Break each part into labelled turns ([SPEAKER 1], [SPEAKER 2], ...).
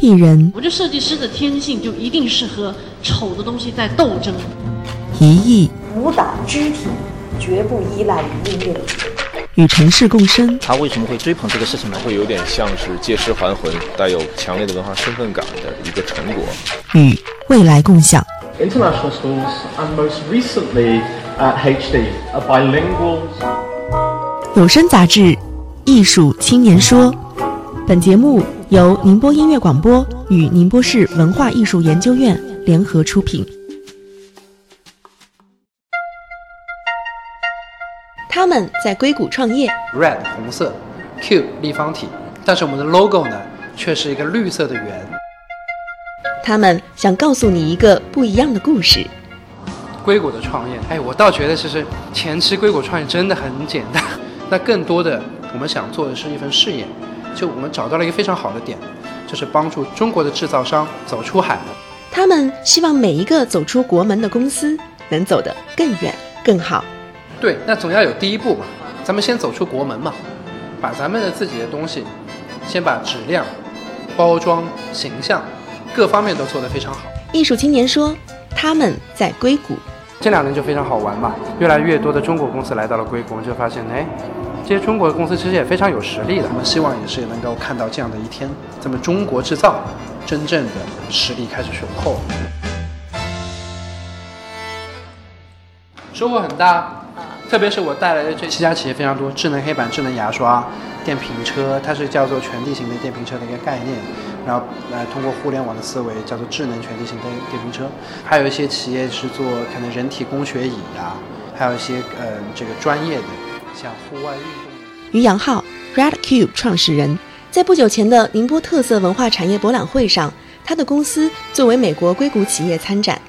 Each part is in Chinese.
[SPEAKER 1] 艺人
[SPEAKER 2] 我觉得设计师的天性就一定是和丑的东西在斗争。
[SPEAKER 1] 一艺
[SPEAKER 3] 舞蹈肢体绝不依赖于音乐。
[SPEAKER 1] 与城市共生，
[SPEAKER 4] 他为什么会追捧这个事情呢？
[SPEAKER 5] 会有点像是借尸还魂，带有强烈的文化身份感的一个成果。
[SPEAKER 1] 与未来共享。
[SPEAKER 6] International schools and most recently at HD are bilingual.
[SPEAKER 1] 有声杂志《艺术青年说》，本节目由宁波音乐广播与宁波市文化艺术研究院联合出品。他们在硅谷创业
[SPEAKER 7] ，Red 红色，Q 立方体，但是我们的 logo 呢，却是一个绿色的圆。
[SPEAKER 1] 他们想告诉你一个不一样的故事。
[SPEAKER 7] 硅谷的创业，哎，我倒觉得其实前期硅谷创业真的很简单。那更多的，我们想做的是一份事业，就我们找到了一个非常好的点，就是帮助中国的制造商走出海。
[SPEAKER 1] 他们希望每一个走出国门的公司能走得更远、更好。
[SPEAKER 7] 对，那总要有第一步嘛，咱们先走出国门嘛，把咱们的自己的东西，先把质量、包装、形象各方面都做得非常好。
[SPEAKER 1] 艺术青年说，他们在硅谷。
[SPEAKER 7] 这两年就非常好玩嘛，越来越多的中国公司来到了硅谷，我们就发现，哎，这些中国的公司其实也非常有实力的。我们希望也是能够看到这样的一天，咱们中国制造真正的实力开始雄厚，收获很大。特别是我带来的这七家企业非常多，智能黑板、智能牙刷、电瓶车，它是叫做全地形的电瓶车的一个概念，然后来通过互联网的思维叫做智能全地形的电瓶车。还有一些企业是做可能人体工学椅啊，还有一些呃这个专业的像户外运动。
[SPEAKER 1] 于洋浩，Red Cube 创始人，在不久前的宁波特色文化产业博览会上，他的公司作为美国硅谷企业参展。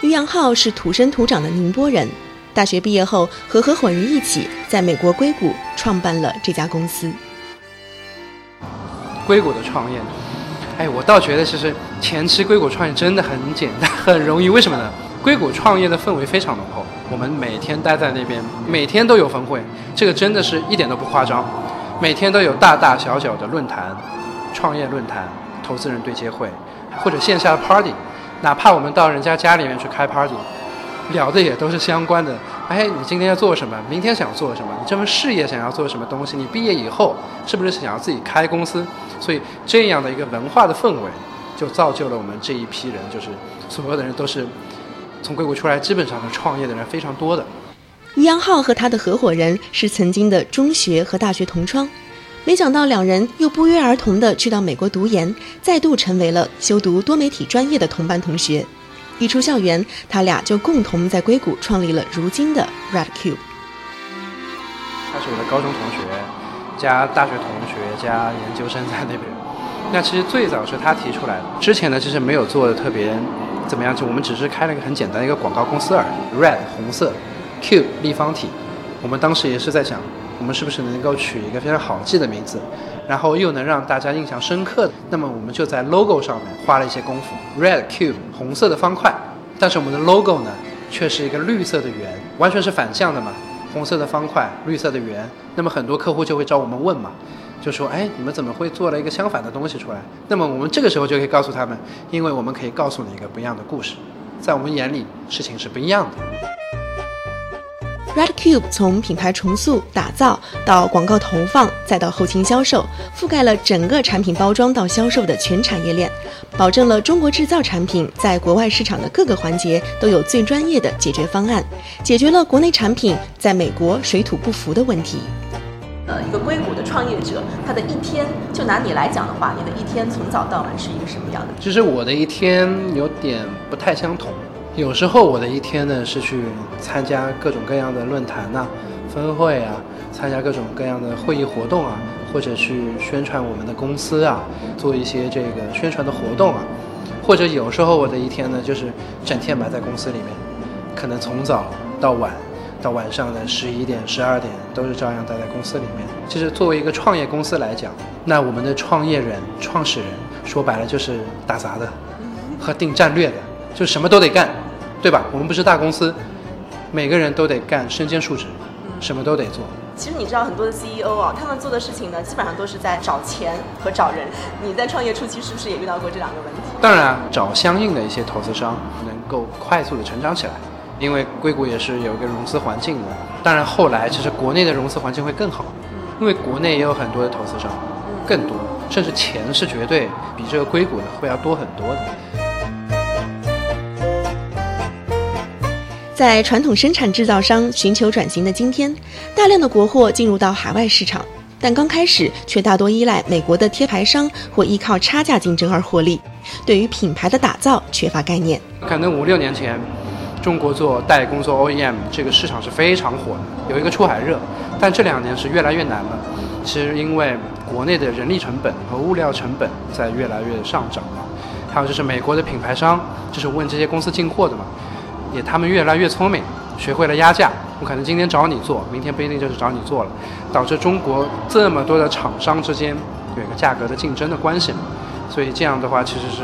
[SPEAKER 1] 于洋浩是土生土长的宁波人。大学毕业后，和合伙人一起在美国硅谷创办了这家公司。
[SPEAKER 7] 硅谷的创业，哎，我倒觉得其实前期硅谷创业真的很简单，很容易。为什么呢？硅谷创业的氛围非常浓厚，我们每天待在那边，每天都有峰会，这个真的是一点都不夸张。每天都有大大小小的论坛、创业论坛、投资人对接会，或者线下的 party，哪怕我们到人家家里面去开 party。聊的也都是相关的，哎，你今天要做什么？明天想做什么？你这份事业想要做什么东西？你毕业以后是不是想要自己开公司？所以这样的一个文化的氛围，就造就了我们这一批人，就是所有的人都是从硅谷出来，基本上是创业的人非常多的。
[SPEAKER 1] 于洋浩和他的合伙人是曾经的中学和大学同窗，没想到两人又不约而同的去到美国读研，再度成为了修读多媒体专业的同班同学。一出校园，他俩就共同在硅谷创立了如今的 Red Cube。
[SPEAKER 7] 他是我的高中同学，加大学同学加研究生在那边。那其实最早是他提出来的，之前呢其实没有做的特别怎么样，就我们只是开了一个很简单的一个广告公司而已。Red 红色，Cube 立方体。我们当时也是在想，我们是不是能够取一个非常好记的名字，然后又能让大家印象深刻的。那么我们就在 logo 上面花了一些功夫。Red Cube 红色的方块，但是我们的 logo 呢却是一个绿色的圆，完全是反向的嘛。红色的方块，绿色的圆。那么很多客户就会找我们问嘛，就说：“哎，你们怎么会做了一个相反的东西出来？”那么我们这个时候就可以告诉他们，因为我们可以告诉你一个不一样的故事，在我们眼里事情是不一样的。
[SPEAKER 1] Red Cube 从品牌重塑、打造到广告投放，再到后勤销售，覆盖了整个产品包装到销售的全产业链，保证了中国制造产品在国外市场的各个环节都有最专业的解决方案，解决了国内产品在美国水土不服的问题。
[SPEAKER 3] 一个硅谷的创业者，他的一天，就拿你来讲的话，你的一天从早到晚是一个什么样的？
[SPEAKER 7] 其实我的一天有点不太相同。有时候我的一天呢是去参加各种各样的论坛呐、分会啊，参加各种各样的会议活动啊，或者去宣传我们的公司啊，做一些这个宣传的活动啊，或者有时候我的一天呢就是整天埋在公司里面，可能从早到晚，到晚上的十一点、十二点都是照样待在公司里面。其实作为一个创业公司来讲，那我们的创业人、创始人说白了就是打杂的和定战略的。就什么都得干，对吧？我们不是大公司，每个人都得干身兼数职，什么都得做。
[SPEAKER 3] 其实你知道很多的 CEO 啊，他们做的事情呢，基本上都是在找钱和找人。你在创业初期是不是也遇到过这两个问题？
[SPEAKER 7] 当然，找相应的一些投资商，能够快速的成长起来。因为硅谷也是有一个融资环境的。当然，后来其实国内的融资环境会更好，因为国内也有很多的投资商，更多，甚至钱是绝对比这个硅谷的会要多很多的。
[SPEAKER 1] 在传统生产制造商寻求转型的今天，大量的国货进入到海外市场，但刚开始却大多依赖美国的贴牌商或依靠差价竞争而获利，对于品牌的打造缺乏概念。
[SPEAKER 7] 可能五六年前，中国做代工做 OEM 这个市场是非常火的，有一个出海热，但这两年是越来越难了。其实因为国内的人力成本和物料成本在越来越上涨嘛，还有就是美国的品牌商就是问这些公司进货的嘛。也，他们越来越聪明，学会了压价。我可能今天找你做，明天不一定就是找你做了，导致中国这么多的厂商之间有一个价格的竞争的关系。所以这样的话其实是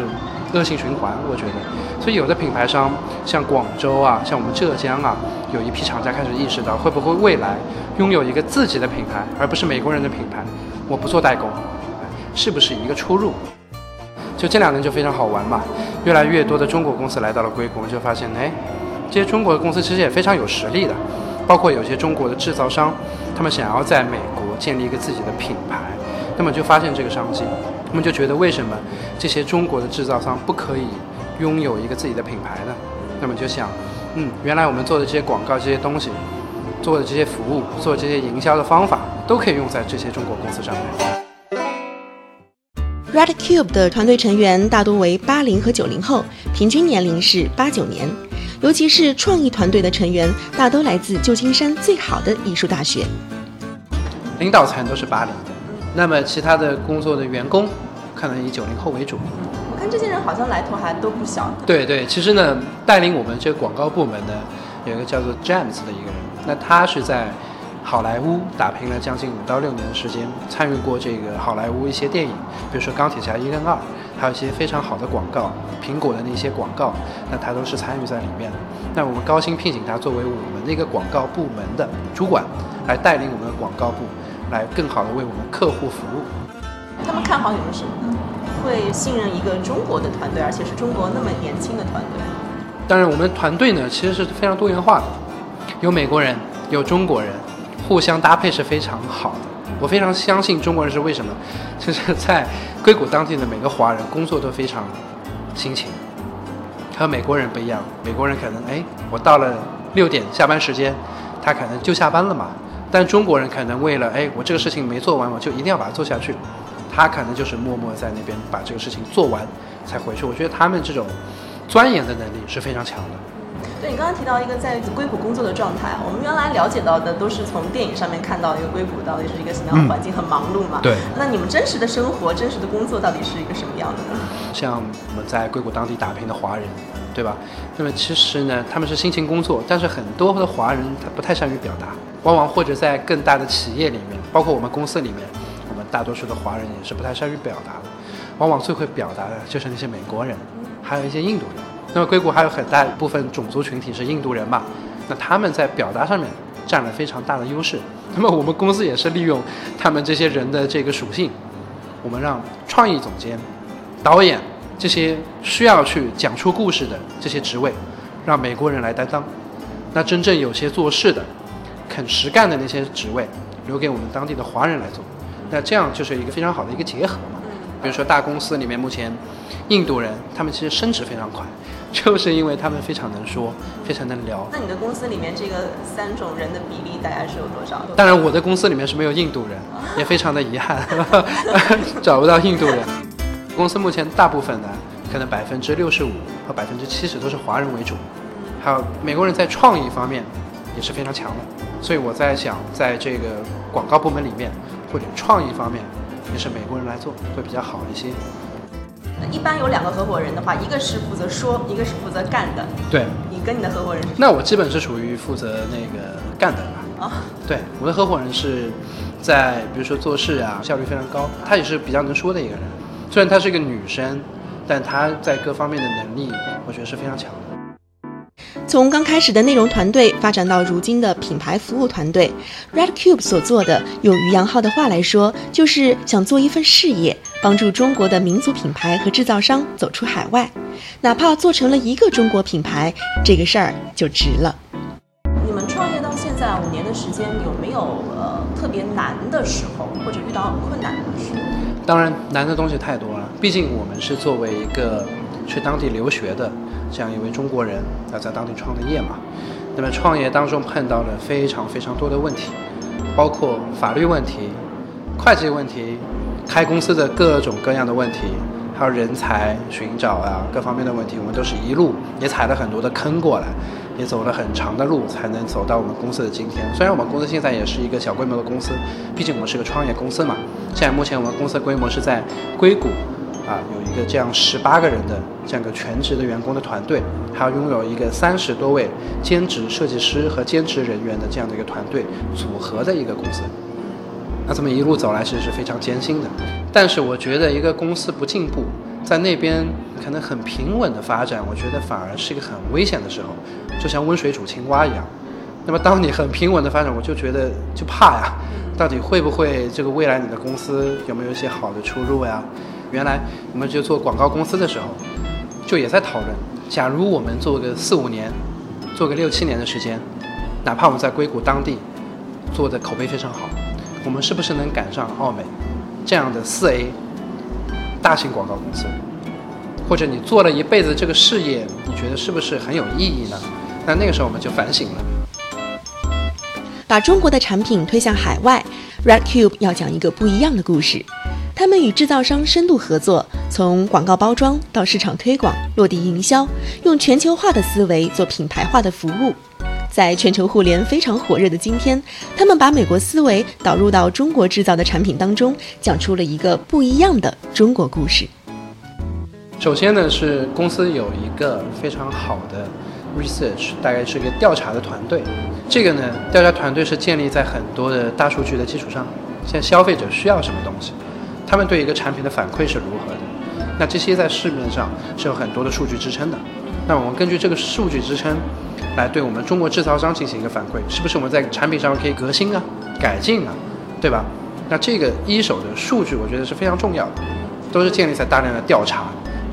[SPEAKER 7] 恶性循环，我觉得。所以有的品牌商像广州啊，像我们浙江啊，有一批厂家开始意识到，会不会未来拥有一个自己的品牌，而不是美国人的品牌？我不做代工，是不是一个出入？就这两年就非常好玩嘛，越来越多的中国公司来到了硅谷，就发现，哎。这些中国的公司其实也非常有实力的，包括有些中国的制造商，他们想要在美国建立一个自己的品牌，那么就发现这个商机，他们就觉得为什么这些中国的制造商不可以拥有一个自己的品牌呢？那么就想，嗯，原来我们做的这些广告这些东西，做的这些服务，做这些营销的方法，都可以用在这些中国公司上面。
[SPEAKER 1] Red Cube 的团队成员大多为八零和九零后，平均年龄是八九年。尤其是创意团队的成员，大都来自旧金山最好的艺术大学。
[SPEAKER 7] 领导层都是八零的，那么其他的工作的员工，可能以九零后为主。
[SPEAKER 3] 我看这些人好像来头还都不小。
[SPEAKER 7] 对对，其实呢，带领我们这个广告部门的有一个叫做 James 的一个人，那他是在好莱坞打拼了将近五到六年的时间，参与过这个好莱坞一些电影，比如说《钢铁侠一》跟《二》。还有一些非常好的广告，苹果的那些广告，那他都是参与在里面。那我们高薪聘请他作为我们那个广告部门的主管，来带领我们的广告部，来更好的为我们客户服务。
[SPEAKER 3] 他们看好你们什么呢？会信任一个中国的团队，而且是中国那么年轻的团队。
[SPEAKER 7] 当然，我们团队呢其实是非常多元化的，有美国人，有中国人，互相搭配是非常好的。我非常相信中国人是为什么，就是在硅谷当地的每个华人工作都非常辛勤，和美国人不一样。美国人可能哎，我到了六点下班时间，他可能就下班了嘛。但中国人可能为了哎，我这个事情没做完，我就一定要把它做下去。他可能就是默默在那边把这个事情做完才回去。我觉得他们这种钻研的能力是非常强的。
[SPEAKER 3] 对你刚刚提到一个在硅谷工作的状态，我们原来了解到的都是从电影上面看到一个硅谷到底是一个什么样的环境，很忙碌嘛。
[SPEAKER 7] 对。
[SPEAKER 3] 那你们真实的生活、真实的工作到底是一个什么样的呢？
[SPEAKER 7] 像我们在硅谷当地打拼的华人，对吧？那么其实呢，他们是辛勤工作，但是很多的华人他不太善于表达，往往或者在更大的企业里面，包括我们公司里面，我们大多数的华人也是不太善于表达的，往往最会表达的就是那些美国人，还有一些印度人。那么硅谷还有很大一部分种族群体是印度人嘛？那他们在表达上面占了非常大的优势。那么我们公司也是利用他们这些人的这个属性，我们让创意总监、导演这些需要去讲出故事的这些职位，让美国人来担当。那真正有些做事的、肯实干的那些职位，留给我们当地的华人来做。那这样就是一个非常好的一个结合嘛。比如说大公司里面目前印度人，他们其实升职非常快。就是因为他们非常能说，非常能聊。
[SPEAKER 3] 那你的公司里面这个三种人的比例大概是有多少？
[SPEAKER 7] 当然，我的公司里面是没有印度人，也非常的遗憾，找不到印度人。公司目前大部分呢，可能百分之六十五和百分之七十都是华人为主，还有美国人在创意方面也是非常强的。所以我在想，在这个广告部门里面或者创意方面，也是美国人来做会比较好一些。
[SPEAKER 3] 一般有两个合伙人的话，一个是负责说，一个是负责干的。
[SPEAKER 7] 对，
[SPEAKER 3] 你跟你的合伙人是？
[SPEAKER 7] 那我基本是属于负责那个干的吧。啊，对，我的合伙人是在比如说做事啊，效率非常高，他也是比较能说的一个人。虽然她是一个女生，但她在各方面的能力，我觉得是非常强的。
[SPEAKER 1] 从刚开始的内容团队发展到如今的品牌服务团队，Red Cube 所做的，用于洋浩的话来说，就是想做一份事业，帮助中国的民族品牌和制造商走出海外。哪怕做成了一个中国品牌，这个事儿就值了。
[SPEAKER 3] 你们创业到现在五年的时间，有没有呃特别难的时候，或者遇到很困难的时候？
[SPEAKER 7] 当然，难的东西太多了。毕竟我们是作为一个去当地留学的这样一位中国人，要在当地创的业嘛。那么创业当中碰到了非常非常多的问题，包括法律问题、会计问题、开公司的各种各样的问题，还有人才寻找啊各方面的问题，我们都是一路也踩了很多的坑过来。也走了很长的路，才能走到我们公司的今天。虽然我们公司现在也是一个小规模的公司，毕竟我们是个创业公司嘛。现在目前我们公司的规模是在硅谷，啊，有一个这样十八个人的这样一个全职的员工的团队，还要拥有一个三十多位兼职设计师和兼职人员的这样的一个团队组合的一个公司。那这么一路走来，其实是非常艰辛的。但是我觉得一个公司不进步。在那边可能很平稳的发展，我觉得反而是一个很危险的时候，就像温水煮青蛙一样。那么当你很平稳的发展，我就觉得就怕呀，到底会不会这个未来你的公司有没有一些好的出路呀？原来我们就做广告公司的时候，就也在讨论，假如我们做个四五年，做个六七年的时间，哪怕我们在硅谷当地做的口碑非常好，我们是不是能赶上奥美这样的四 A？大型广告公司，或者你做了一辈子这个事业，你觉得是不是很有意义呢？那那个时候我们就反省了，
[SPEAKER 1] 把中国的产品推向海外。Red Cube 要讲一个不一样的故事，他们与制造商深度合作，从广告包装到市场推广、落地营销，用全球化的思维做品牌化的服务。在全球互联非常火热的今天，他们把美国思维导入到中国制造的产品当中，讲出了一个不一样的中国故事。
[SPEAKER 7] 首先呢，是公司有一个非常好的 research，大概是一个调查的团队。这个呢，调查团队是建立在很多的大数据的基础上。现在消费者需要什么东西，他们对一个产品的反馈是如何的？那这些在市面上是有很多的数据支撑的。那我们根据这个数据支撑。来对我们中国制造商进行一个反馈，是不是我们在产品上可以革新啊、改进啊，对吧？那这个一手的数据，我觉得是非常重要的，都是建立在大量的调查，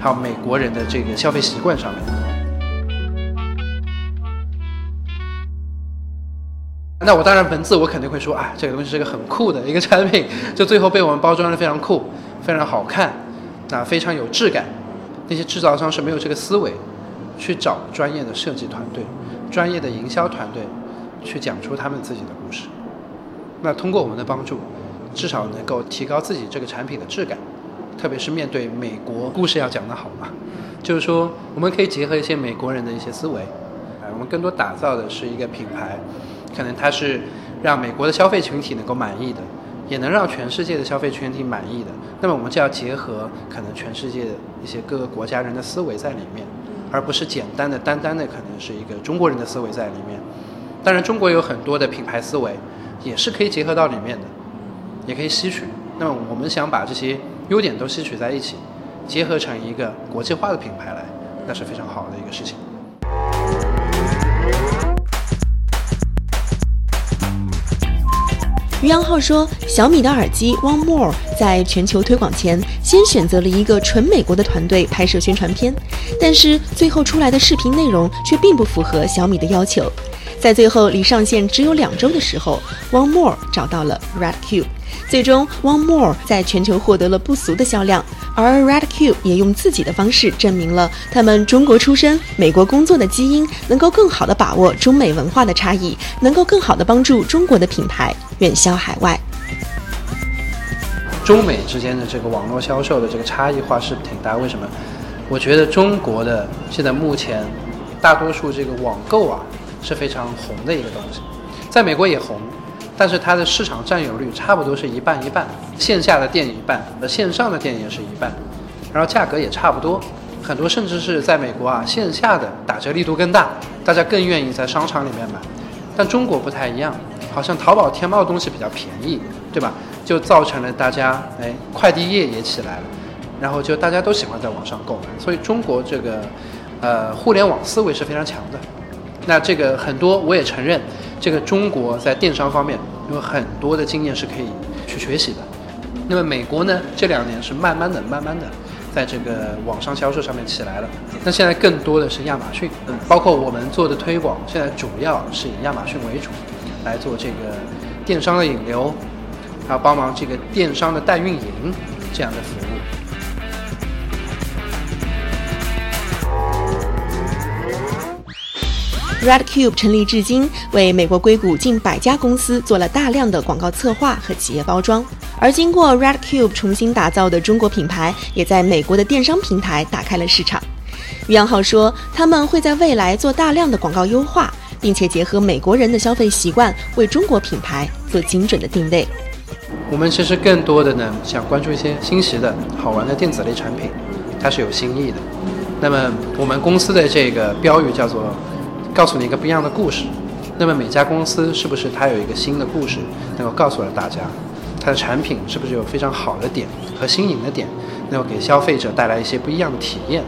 [SPEAKER 7] 还有美国人的这个消费习惯上面。那我当然文字我肯定会说，啊，这个东西是个很酷的一个产品，就最后被我们包装的非常酷、非常好看，那，非常有质感。那些制造商是没有这个思维。去找专业的设计团队、专业的营销团队，去讲出他们自己的故事。那通过我们的帮助，至少能够提高自己这个产品的质感。特别是面对美国，故事要讲得好嘛，就是说我们可以结合一些美国人的一些思维，哎，我们更多打造的是一个品牌，可能它是让美国的消费群体能够满意的，也能让全世界的消费群体满意的。那么我们就要结合可能全世界的一些各个国家人的思维在里面。而不是简单的、单单的，可能是一个中国人的思维在里面。当然，中国有很多的品牌思维，也是可以结合到里面的，也可以吸取。那么，我们想把这些优点都吸取在一起，结合成一个国际化的品牌来，那是非常好的一个事情。
[SPEAKER 1] 余洋浩说：“小米的耳机 One More 在全球推广前，先选择了一个纯美国的团队拍摄宣传片，但是最后出来的视频内容却并不符合小米的要求。在最后离上线只有两周的时候，One More 找到了 Red Cube。”最终，One More 在全球获得了不俗的销量，而 Red Cube 也用自己的方式证明了他们中国出身、美国工作的基因能够更好地把握中美文化的差异，能够更好地帮助中国的品牌远销海外。
[SPEAKER 7] 中美之间的这个网络销售的这个差异化是挺大，为什么？我觉得中国的现在目前大多数这个网购啊是非常红的一个东西，在美国也红。但是它的市场占有率差不多是一半一半，线下的店一半，而线上的店也是一半，然后价格也差不多，很多甚至是在美国啊，线下的打折力度更大，大家更愿意在商场里面买。但中国不太一样，好像淘宝、天猫的东西比较便宜，对吧？就造成了大家哎，快递业也起来了，然后就大家都喜欢在网上购买，所以中国这个呃互联网思维是非常强的。那这个很多我也承认，这个中国在电商方面有很多的经验是可以去学习的。那么美国呢，这两年是慢慢的、慢慢的，在这个网上销售上面起来了。那现在更多的是亚马逊，嗯包括我们做的推广，现在主要是以亚马逊为主，来做这个电商的引流，还有帮忙这个电商的代运营这样的服务。
[SPEAKER 1] Red Cube 成立至今，为美国硅谷近百家公司做了大量的广告策划和企业包装。而经过 Red Cube 重新打造的中国品牌，也在美国的电商平台打开了市场。于洋浩说，他们会在未来做大量的广告优化，并且结合美国人的消费习惯，为中国品牌做精准的定位。
[SPEAKER 7] 我们其实更多的呢，想关注一些新奇的好玩的电子类产品，它是有新意的。那么我们公司的这个标语叫做。告诉你一个不一样的故事，那么每家公司是不是它有一个新的故事能够告诉了大家？它的产品是不是有非常好的点和新颖的点，能够给消费者带来一些不一样的体验？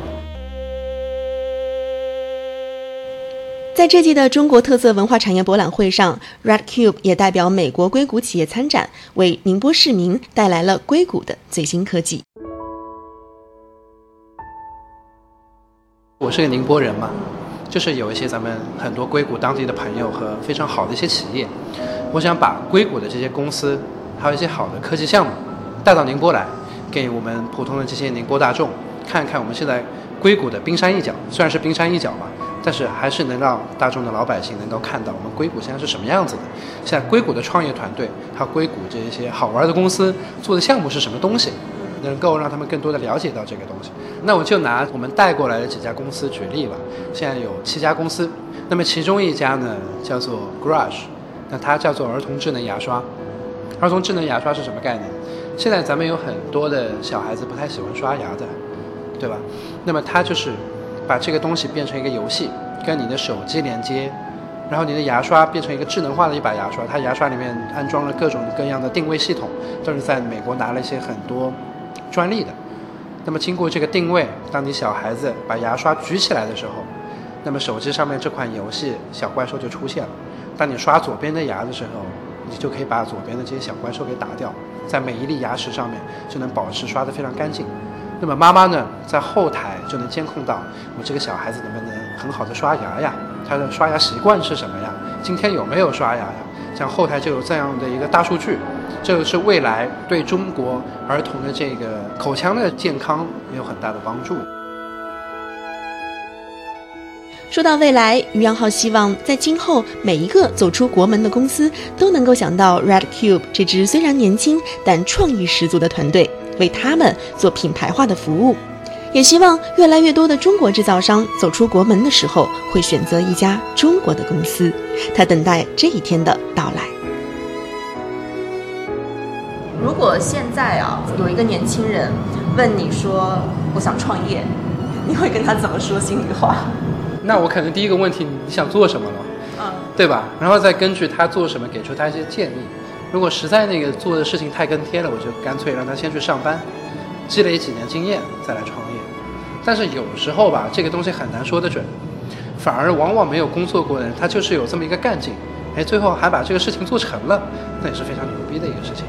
[SPEAKER 1] 在这届的中国特色文化产业博览会上，Red Cube 也代表美国硅谷企业参展，为宁波市民带来了硅谷的最新科技。
[SPEAKER 7] 我是个宁波人嘛。就是有一些咱们很多硅谷当地的朋友和非常好的一些企业，我想把硅谷的这些公司，还有一些好的科技项目，带到宁波来，给我们普通的这些宁波大众看看我们现在硅谷的冰山一角。虽然是冰山一角吧，但是还是能让大众的老百姓能够看到我们硅谷现在是什么样子的。现在硅谷的创业团队，还有硅谷这一些好玩的公司做的项目是什么东西。能够让他们更多的了解到这个东西。那我就拿我们带过来的几家公司举例吧。现在有七家公司，那么其中一家呢叫做 Grush，那它叫做儿童智能牙刷。儿童智能牙刷是什么概念？现在咱们有很多的小孩子不太喜欢刷牙的，对吧？那么它就是把这个东西变成一个游戏，跟你的手机连接。然后你的牙刷变成一个智能化的一把牙刷，它牙刷里面安装了各种各样的定位系统，都是在美国拿了一些很多专利的。那么经过这个定位，当你小孩子把牙刷举起来的时候，那么手机上面这款游戏小怪兽就出现了。当你刷左边的牙的时候，你就可以把左边的这些小怪兽给打掉，在每一粒牙齿上面就能保持刷得非常干净。那么妈妈呢，在后台就能监控到我这个小孩子能不能很好的刷牙呀？他的刷牙习惯是什么呀？今天有没有刷牙呀？像后台就有这样的一个大数据，这个是未来对中国儿童的这个口腔的健康也有很大的帮助。
[SPEAKER 1] 说到未来，于洋浩希望在今后每一个走出国门的公司都能够想到 Red Cube 这支虽然年轻但创意十足的团队，为他们做品牌化的服务。也希望越来越多的中国制造商走出国门的时候，会选择一家中国的公司。他等待这一天的到来。
[SPEAKER 3] 如果现在啊，有一个年轻人问你说我想创业，你会跟他怎么说心里话？
[SPEAKER 7] 那我可能第一个问题，你想做什么了？嗯，对吧？然后再根据他做什么，给出他一些建议。如果实在那个做的事情太跟贴了，我就干脆让他先去上班，积累几年经验，再来创业。但是有时候吧，这个东西很难说得准，反而往往没有工作过的人，他就是有这么一个干劲，哎，最后还把这个事情做成了，那也是非常牛逼的一个事情。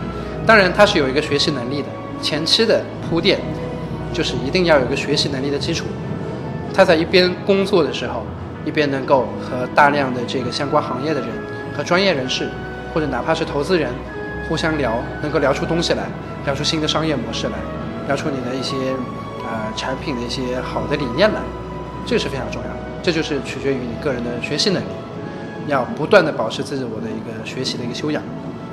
[SPEAKER 7] 当然，他是有一个学习能力的，前期的铺垫，就是一定要有一个学习能力的基础。他在一边工作的时候，一边能够和大量的这个相关行业的人和专业人士，或者哪怕是投资人，互相聊，能够聊出东西来，聊出新的商业模式来，聊出你的一些。呃，产品的一些好的理念来，这个是非常重要的。这就是取决于你个人的学习能力，要不断的保持自我的一个学习的一个修养，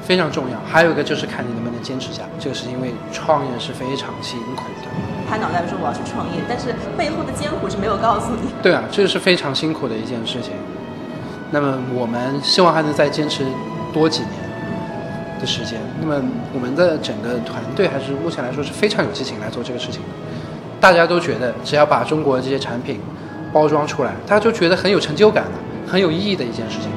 [SPEAKER 7] 非常重要。还有一个就是看你能不能坚持下来。这个是因为创业是非常辛苦的。
[SPEAKER 3] 拍脑袋说我要去创业，但是背后的艰苦是没有告诉你。
[SPEAKER 7] 对啊，这个是非常辛苦的一件事情。那么我们希望还能再坚持多几年的时间。那么我们的整个团队还是目前来说是非常有激情来做这个事情的。大家都觉得，只要把中国这些产品包装出来，他就觉得很有成就感的，很有意义的一件事情。